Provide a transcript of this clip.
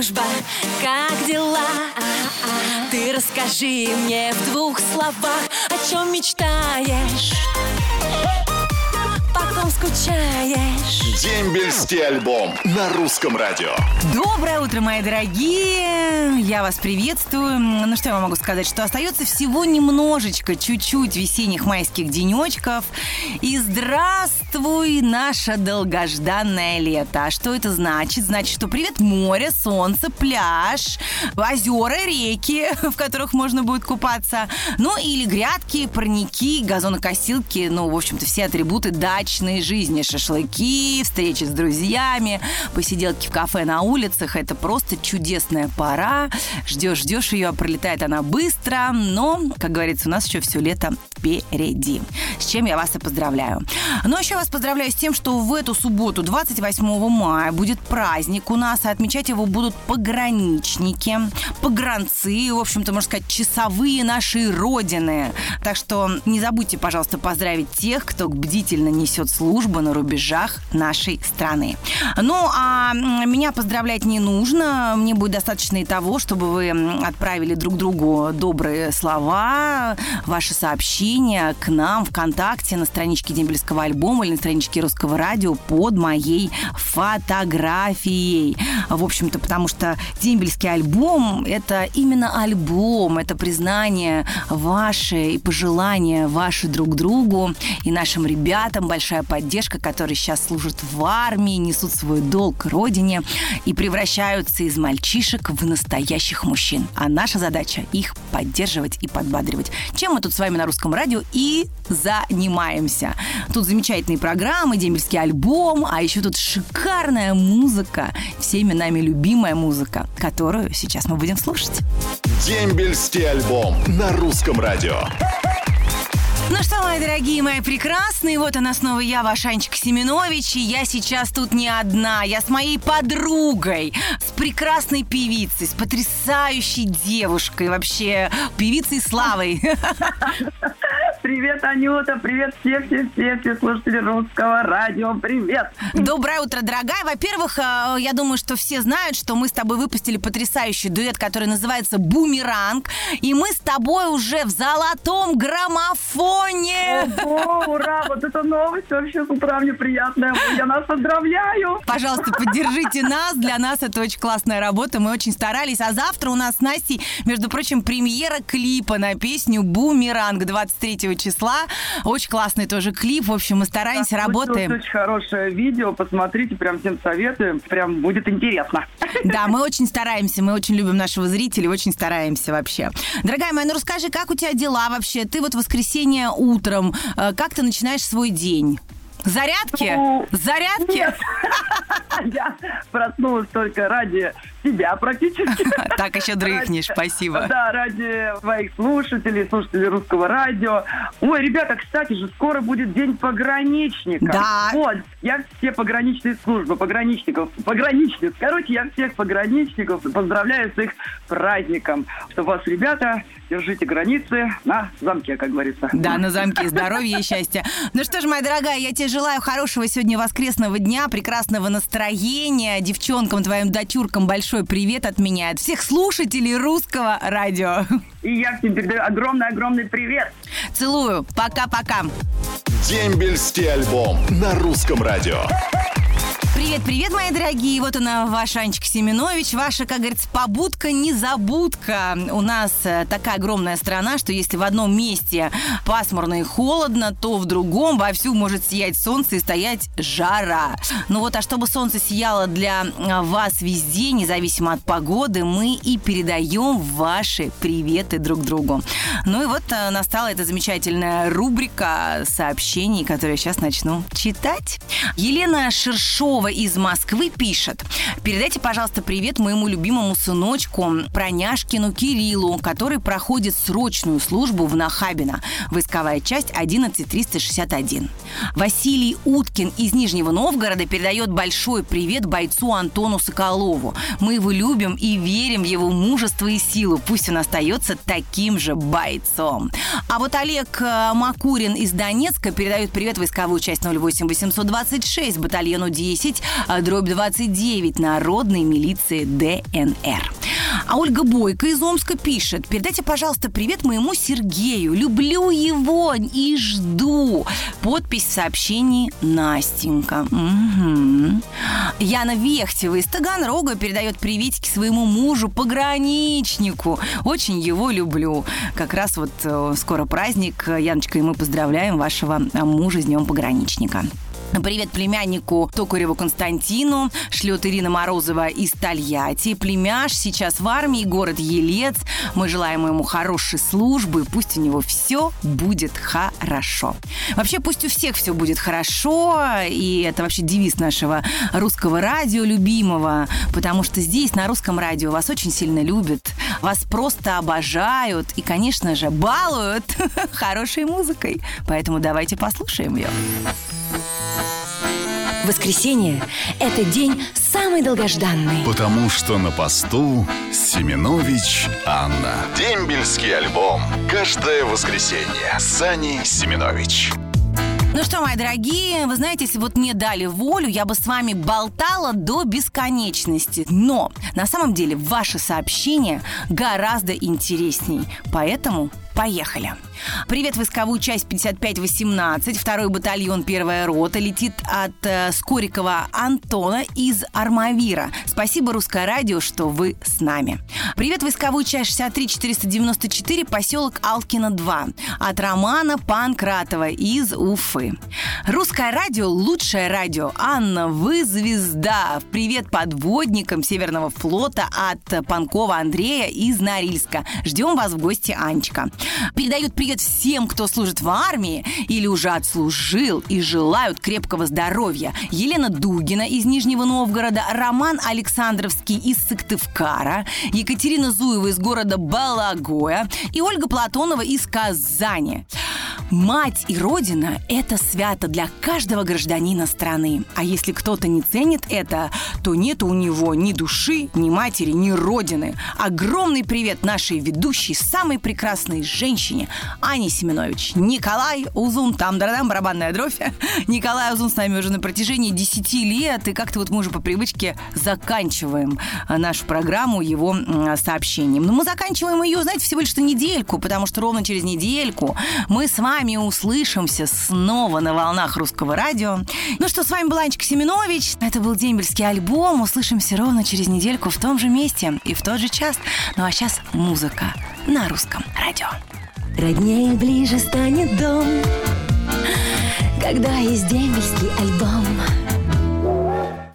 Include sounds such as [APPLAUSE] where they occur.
дружба, как дела? Ты расскажи мне в двух словах, о чем мечтаешь, по ком скучаешь. Дембельский альбом на русском радио. Доброе утро, мои дорогие! Я вас приветствую. Ну что я вам могу сказать, что остается всего немножечко, чуть-чуть весенних майских денечков. И здравствуй, наше долгожданное лето. А что это значит? Значит, что привет море, солнце, пляж, озера, реки, [LAUGHS] в которых можно будет купаться. Ну или грядки, парники, газонокосилки, ну, в общем-то, все атрибуты дачной жизни. Шашлыки, встречи с друзьями, посиделки в кафе на улицах. Это просто чудесная пора. Ждешь, ждешь ее, пролетает она быстро, но, как говорится, у нас еще все лето впереди. С чем я вас и поздравляю. Но еще вас поздравляю с тем, что в эту субботу, 28 мая, будет праздник у нас, и отмечать его будут пограничники, погранцы, в общем-то, можно сказать, часовые нашей Родины. Так что не забудьте, пожалуйста, поздравить тех, кто бдительно несет службу на рубежах нашей страны. Ну, а меня поздравлять не нужно. Мне будет достаточно и того, чтобы вы отправили друг другу добрые слова, ваши сообщения к нам ВКонтакте на страничке Дембельского альбома или на страничке Русского радио под моей фотографией. В общем-то, потому что Дембельский альбом – это именно альбом, это признание ваше и пожелания ваши друг другу и нашим ребятам, большая поддержка, которые сейчас служат в армии, несут свой долг родине и превращаются из мальчишек в настоящих мужчин. А наша задача – их поддерживать и подбадривать. Чем мы тут с вами на русском радио и занимаемся. Тут замечательные программы, дембельский альбом, а еще тут шикарная музыка, всеми нами любимая музыка, которую сейчас мы будем слушать. Дембельский альбом на русском радио. Ну что, мои дорогие, мои прекрасные, вот она снова я, ваш Анечка Семенович, и я сейчас тут не одна, я с моей подругой, с прекрасной певицей, с потрясающей девушкой, вообще певицей Славой. [LAUGHS] Привет, Анюта, привет все, все, все, все слушатели русского радио, привет. Доброе утро, дорогая. Во-первых, э, я думаю, что все знают, что мы с тобой выпустили потрясающий дуэт, который называется «Бумеранг», и мы с тобой уже в золотом граммофоне. О, ура, вот эта новость вообще с утра мне приятная. Я нас поздравляю. Пожалуйста, поддержите нас. Для нас это очень классная работа. Мы очень старались. А завтра у нас с Настей, между прочим, премьера клипа на песню «Бумеранг» 23 числа. Очень классный тоже клип. В общем, мы стараемся, Да, работаем. Очень хорошее видео, посмотрите, прям всем советую, прям будет интересно. [LAUGHS] Да, мы очень стараемся, мы очень любим нашего зрителя, очень стараемся вообще. Дорогая моя, ну расскажи, как у тебя дела вообще? Ты вот в воскресенье утром, э, как ты начинаешь свой день? Зарядки? Ну, Зарядки? Нет. [LAUGHS] Я проснулась только ради тебя практически. [LAUGHS] Так еще дрыхнешь, спасибо. Да, ради своих слушателей, слушателей русского радио. Ой, ребята, кстати же, скоро будет День пограничника. Да. Вот, я все пограничные службы, пограничников, пограничниц. Короче, я всех пограничников поздравляю с их праздником. Что вас, ребята, держите границы на замке, как говорится. Да, на замке здоровья и счастья. Ну что ж, моя дорогая, я тебе желаю хорошего сегодня воскресного дня, прекрасного настроения. Девчонкам, твоим дочуркам большой привет от меня, от всех слушателей русского радио. [LAUGHS] И я всем передаю огромный-огромный привет. Целую. Пока-пока. Дембельский альбом на русском радио. Привет, привет, мои дорогие. Вот она, ваша Анечка Семенович. Ваша, как говорится, побудка-незабудка. У нас э, такая огромная страна, что если в одном месте пасмурно и холодно, то в другом вовсю может сиять солнце и стоять жара. Ну вот, а чтобы солнце сияло для э, вас везде, независимо от погоды, мы и передаем ваши приветы друг другу. Ну и вот э, настала эта замечательная рубрика сообщений, которую я сейчас начну читать. Елена Шершова из Москвы пишет. Передайте, пожалуйста, привет моему любимому сыночку Проняшкину Кириллу, который проходит срочную службу в Нахабино. Войсковая часть 11361. Василий Уткин из Нижнего Новгорода передает большой привет бойцу Антону Соколову. Мы его любим и верим в его мужество и силу. Пусть он остается таким же бойцом. А вот Олег э, Макурин из Донецка передает привет войсковую часть 08 826 батальону 10 10, а дробь 29 Народной милиции ДНР. А Ольга Бойко из Омска пишет. Передайте, пожалуйста, привет моему Сергею. Люблю его и жду. Подпись в сообщении Настенька. Угу. Яна Вехтева из Таганрога передает приветики своему мужу, пограничнику. Очень его люблю. Как раз вот э, скоро праздник. Яночка, и мы поздравляем вашего мужа с Днем пограничника. Привет племяннику Токареву Константину. Шлет Ирина Морозова из Тольятти. Племяш сейчас в армии, город Елец. Мы желаем ему хорошей службы. Пусть у него все будет хорошо. Вообще, пусть у всех все будет хорошо. И это вообще девиз нашего русского радио любимого. Потому что здесь, на русском радио, вас очень сильно любят. Вас просто обожают. И, конечно же, балуют [LAUGHS] хорошей музыкой. Поэтому давайте послушаем ее. Воскресенье – это день самый долгожданный. Потому что на посту Семенович Анна. Дембельский альбом. Каждое воскресенье. Сани Семенович. Ну что, мои дорогие, вы знаете, если вот мне дали волю, я бы с вами болтала до бесконечности. Но на самом деле ваши сообщения гораздо интересней. Поэтому Поехали. Привет, войсковую часть 5518. Второй батальон, первая рота летит от э, Скорикова Антона из Армавира. Спасибо, Русское радио, что вы с нами. Привет, войсковую часть 63494, поселок Алкина 2. От Романа Панкратова из Уфы. Русское радио – лучшее радио. Анна, вы звезда. Привет подводникам Северного флота от Панкова Андрея из Норильска. Ждем вас в гости, Анечка. Передают привет всем, кто служит в армии или уже отслужил и желают крепкого здоровья. Елена Дугина из Нижнего Новгорода, Роман Александровский из Сыктывкара, Екатерина Зуева из города Балагоя и Ольга Платонова из Казани. Мать и Родина – это свято для каждого гражданина страны. А если кто-то не ценит это, то нет у него ни души, ни матери, ни Родины. Огромный привет нашей ведущей, самой прекрасной женщине Ане Семенович. Николай Узун, там дорогая барабанная дровь. [LAUGHS] Николай Узун с нами уже на протяжении 10 лет, и как-то вот мы уже по привычке заканчиваем а, нашу программу его сообщением. Но мы заканчиваем ее, знаете, всего лишь на недельку, потому что ровно через недельку мы с вами вами услышимся снова на волнах русского радио. Ну что, с вами была Анечка Семенович. Это был дембельский альбом. Услышимся ровно через недельку в том же месте и в тот же час. Ну а сейчас музыка на русском радио. Роднее ближе станет дом, когда есть дембельский альбом.